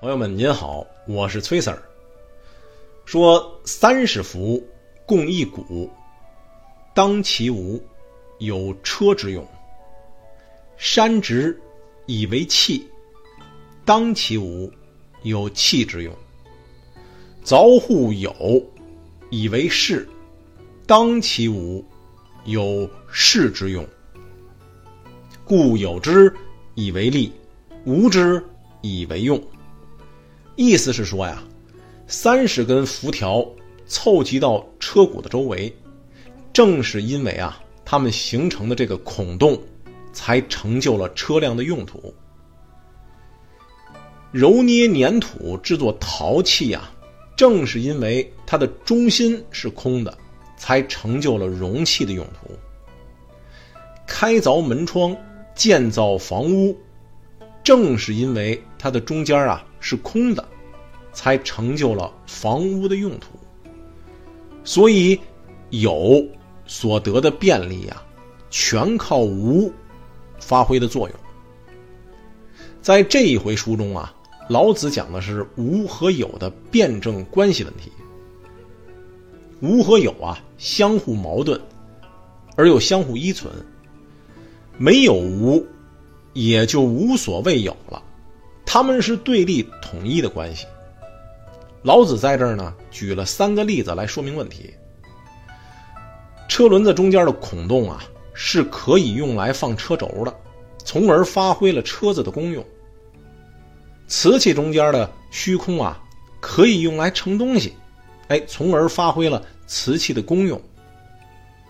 朋友们您好，我是崔 Sir。说三十辐共一毂，当其无，有车之用；山直以为器，当其无，有器之用；凿户有以为室，当其无，有室之用。故有之以为利，无之以为用。意思是说呀，三十根辐条凑集到车毂的周围，正是因为啊，它们形成的这个孔洞，才成就了车辆的用途。揉捏粘土制作陶器呀，正是因为它的中心是空的，才成就了容器的用途。开凿门窗、建造房屋，正是因为它的中间啊。是空的，才成就了房屋的用途。所以有所得的便利啊，全靠无发挥的作用。在这一回书中啊，老子讲的是无和有的辩证关系问题。无和有啊，相互矛盾，而又相互依存。没有无，也就无所谓有了。他们是对立统一的关系。老子在这儿呢，举了三个例子来说明问题。车轮子中间的孔洞啊，是可以用来放车轴的，从而发挥了车子的功用。瓷器中间的虚空啊，可以用来盛东西，哎，从而发挥了瓷器的功用。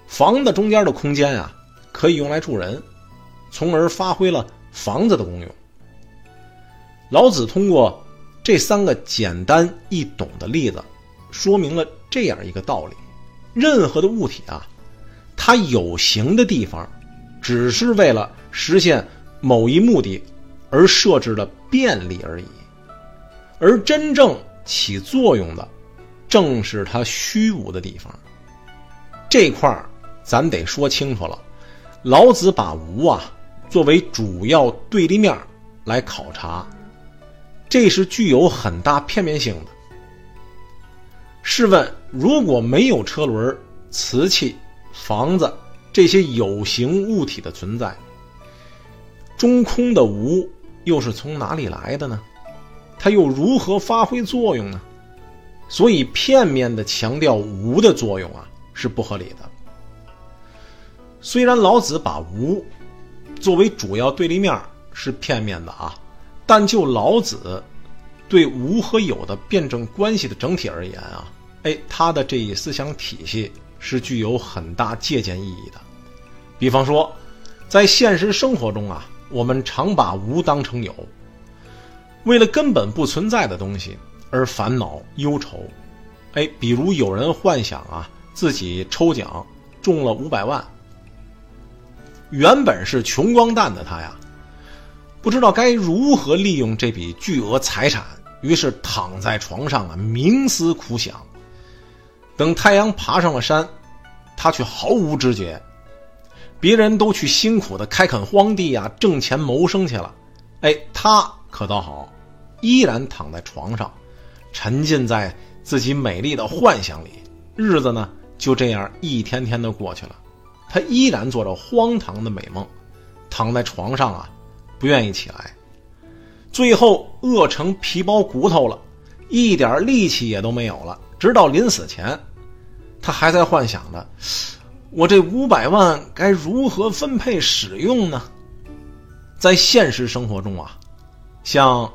房子中间的空间啊，可以用来住人，从而发挥了房子的功用。老子通过这三个简单易懂的例子，说明了这样一个道理：任何的物体啊，它有形的地方，只是为了实现某一目的而设置的便利而已；而真正起作用的，正是它虚无的地方。这块儿咱得说清楚了。老子把无啊作为主要对立面来考察。这是具有很大片面性的。试问，如果没有车轮、瓷器、房子这些有形物体的存在，中空的无又是从哪里来的呢？它又如何发挥作用呢？所以，片面的强调无的作用啊，是不合理的。虽然老子把无作为主要对立面是片面的啊。但就老子对无和有的辩证关系的整体而言啊，哎，他的这一思想体系是具有很大借鉴意义的。比方说，在现实生活中啊，我们常把无当成有，为了根本不存在的东西而烦恼忧愁。哎，比如有人幻想啊，自己抽奖中了五百万，原本是穷光蛋的他呀。不知道该如何利用这笔巨额财产，于是躺在床上啊冥思苦想。等太阳爬上了山，他却毫无知觉。别人都去辛苦的开垦荒地啊，挣钱谋生去了，哎，他可倒好，依然躺在床上，沉浸在自己美丽的幻想里。日子呢就这样一天天的过去了，他依然做着荒唐的美梦，躺在床上啊。不愿意起来，最后饿成皮包骨头了，一点力气也都没有了。直到临死前，他还在幻想着：我这五百万该如何分配使用呢？在现实生活中啊，像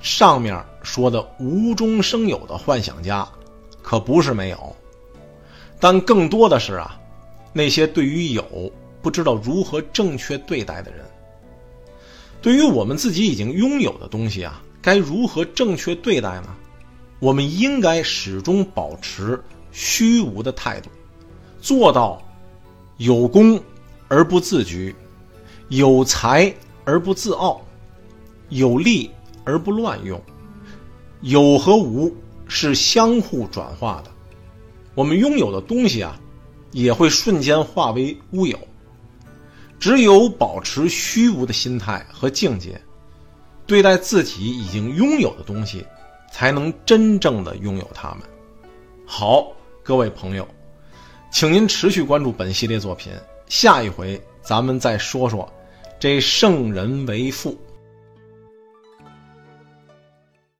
上面说的无中生有的幻想家，可不是没有，但更多的是啊，那些对于有不知道如何正确对待的人。对于我们自己已经拥有的东西啊，该如何正确对待呢？我们应该始终保持虚无的态度，做到有功而不自居，有才而不自傲，有利而不乱用。有和无是相互转化的，我们拥有的东西啊，也会瞬间化为乌有。只有保持虚无的心态和境界，对待自己已经拥有的东西，才能真正的拥有它们。好，各位朋友，请您持续关注本系列作品，下一回咱们再说说这圣人为父。